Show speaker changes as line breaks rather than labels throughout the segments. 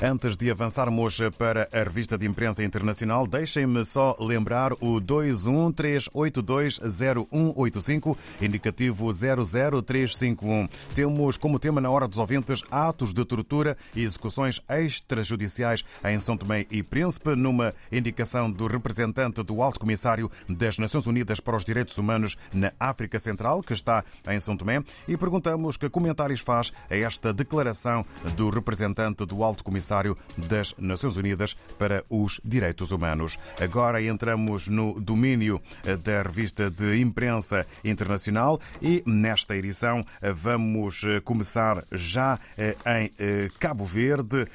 Antes de avançarmos para a revista de imprensa internacional, deixem-me só lembrar o 213820185, indicativo 00351. Temos como tema na hora dos ouvintes atos de tortura e execuções extrajudiciais em São Tomé e Príncipe, numa indicação do representante do Alto Comissário das Nações Unidas para os Direitos Humanos na África Central, que está em São Tomé, e perguntamos que comentários faz a esta declaração do representante do Alto Comissário das Nações Unidas para os Direitos Humanos. Agora entramos no domínio eh, da revista de imprensa internacional e nesta edição eh, vamos eh, começar já em Cabo Verde.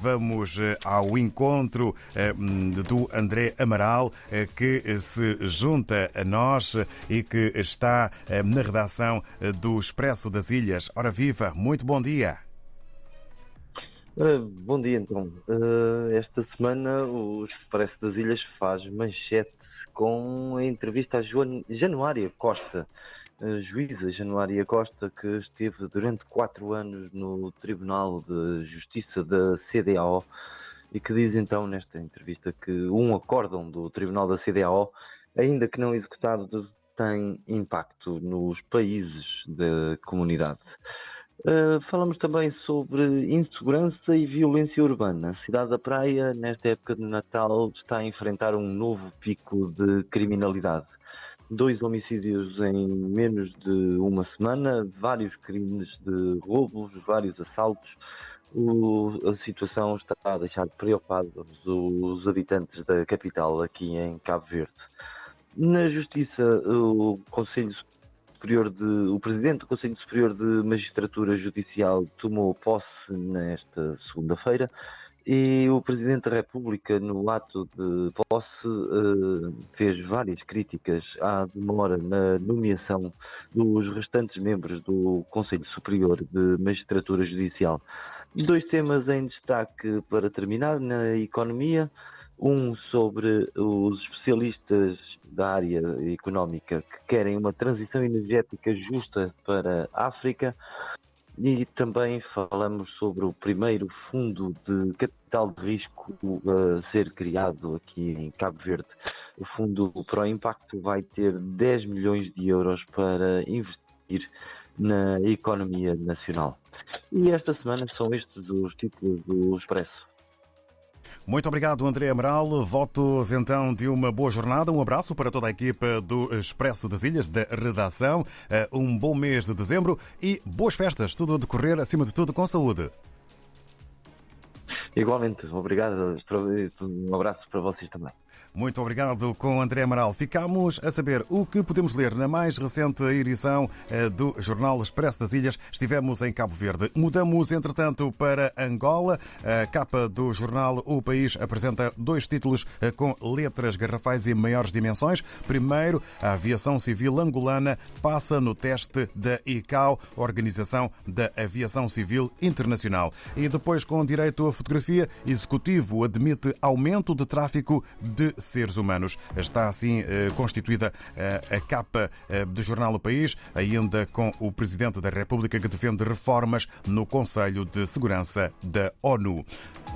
Vamos ao encontro do André Amaral, que se junta a nós e que está na redação do Expresso das Ilhas. Ora viva, muito bom dia.
Uh, bom dia então. Uh, esta semana o Expresso das Ilhas faz manchete com a entrevista a Joan... Januária Costa, a juíza Januária Costa, que esteve durante quatro anos no Tribunal de Justiça da CDAO e que diz então nesta entrevista que um acórdão do Tribunal da CDAO, ainda que não executado, tem impacto nos países da comunidade. Uh, falamos também sobre insegurança e violência urbana. A cidade da Praia, nesta época de Natal, está a enfrentar um novo pico de criminalidade. Dois homicídios em menos de uma semana, vários crimes de roubos, vários assaltos. O, a situação está a deixar preocupados os habitantes da capital aqui em Cabo Verde. Na Justiça, o Conselho Superior de, o Presidente do Conselho Superior de Magistratura Judicial tomou posse nesta segunda-feira e o Presidente da República, no ato de posse, eh, fez várias críticas à demora na nomeação dos restantes membros do Conselho Superior de Magistratura Judicial. Dois temas em destaque para terminar na economia um sobre os especialistas da área económica que querem uma transição energética justa para a África e também falamos sobre o primeiro fundo de capital de risco a ser criado aqui em Cabo Verde. O fundo para o impacto vai ter 10 milhões de euros para investir na economia nacional. E esta semana são estes os títulos do Expresso.
Muito obrigado, André Amaral. Votos então de uma boa jornada. Um abraço para toda a equipa do Expresso das Ilhas, da redação. Eh, um bom mês de dezembro e boas festas. Tudo a decorrer, acima de tudo, com saúde.
Igualmente, obrigado. Um abraço para vocês também.
Muito obrigado com André Amaral. Ficamos a saber o que podemos ler na mais recente edição eh, do Jornal Expresso das Ilhas. Estivemos em Cabo Verde. Mudamos, entretanto, para Angola. A capa do jornal O País apresenta dois títulos eh, com letras garrafais e maiores dimensões. Primeiro, a aviação civil angolana passa no teste da ICAO, Organização da Aviação Civil Internacional. E depois, com direito à fotografia, executivo admite aumento de tráfico de seres humanos. Está assim eh, constituída eh, a capa eh, do jornal O País, ainda com o Presidente da República que defende reformas no Conselho de Segurança da ONU.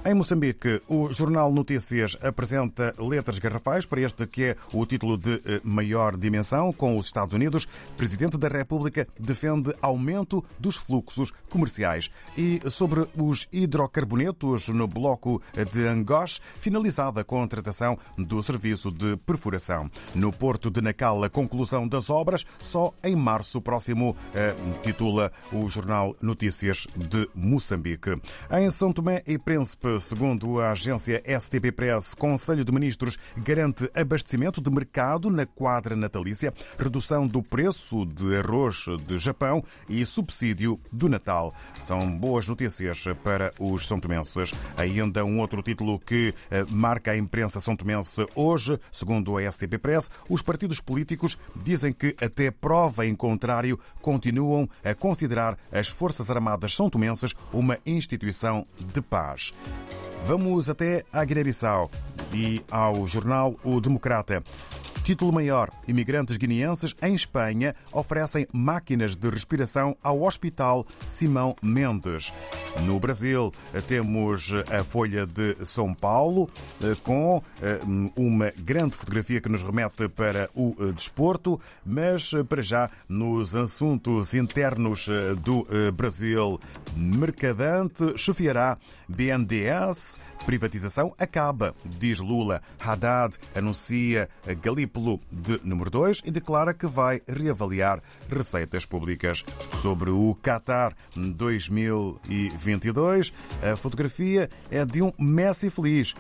Em Moçambique, o Jornal Notícias apresenta letras garrafais para este que é o título de maior dimensão com os Estados Unidos. Presidente da República defende aumento dos fluxos comerciais. E sobre os hidrocarbonetos no bloco de Angós, finalizada a contratação do serviço de perfuração. No Porto de Nacal, a conclusão das obras só em março próximo, eh, titula o jornal Notícias de Moçambique. Em São Tomé e Príncipe, segundo a agência STP Press, Conselho de Ministros garante abastecimento de mercado na quadra natalícia, redução do preço de arroz de Japão e subsídio do Natal. São boas notícias para os são tomenses. Ainda um outro título que eh, marca a imprensa são tomense Hoje, segundo a STP Press, os partidos políticos dizem que, até prova em contrário, continuam a considerar as Forças Armadas São Tomenses uma instituição de paz. Vamos até à Guiné-Bissau e ao jornal O Democrata. Título maior: imigrantes guineenses em Espanha oferecem máquinas de respiração ao Hospital Simão Mendes. No Brasil, temos a Folha de São Paulo com uma grande fotografia que nos remete para o desporto, mas para já nos assuntos internos do Brasil, Mercadante chefiará BNDES, privatização acaba, diz Lula. Haddad anuncia De número 2 e declara que vai reavaliar receitas públicas. Sobre o Qatar 2022, a fotografia é de um Messi feliz.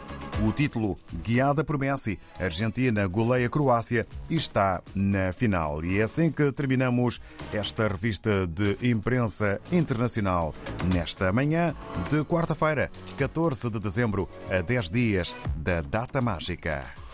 O título, guiada por Messi, Argentina goleia Croácia e está na final. E é assim que terminamos esta revista de imprensa internacional nesta manhã de quarta-feira, 14 de dezembro, a 10 dias da data mágica.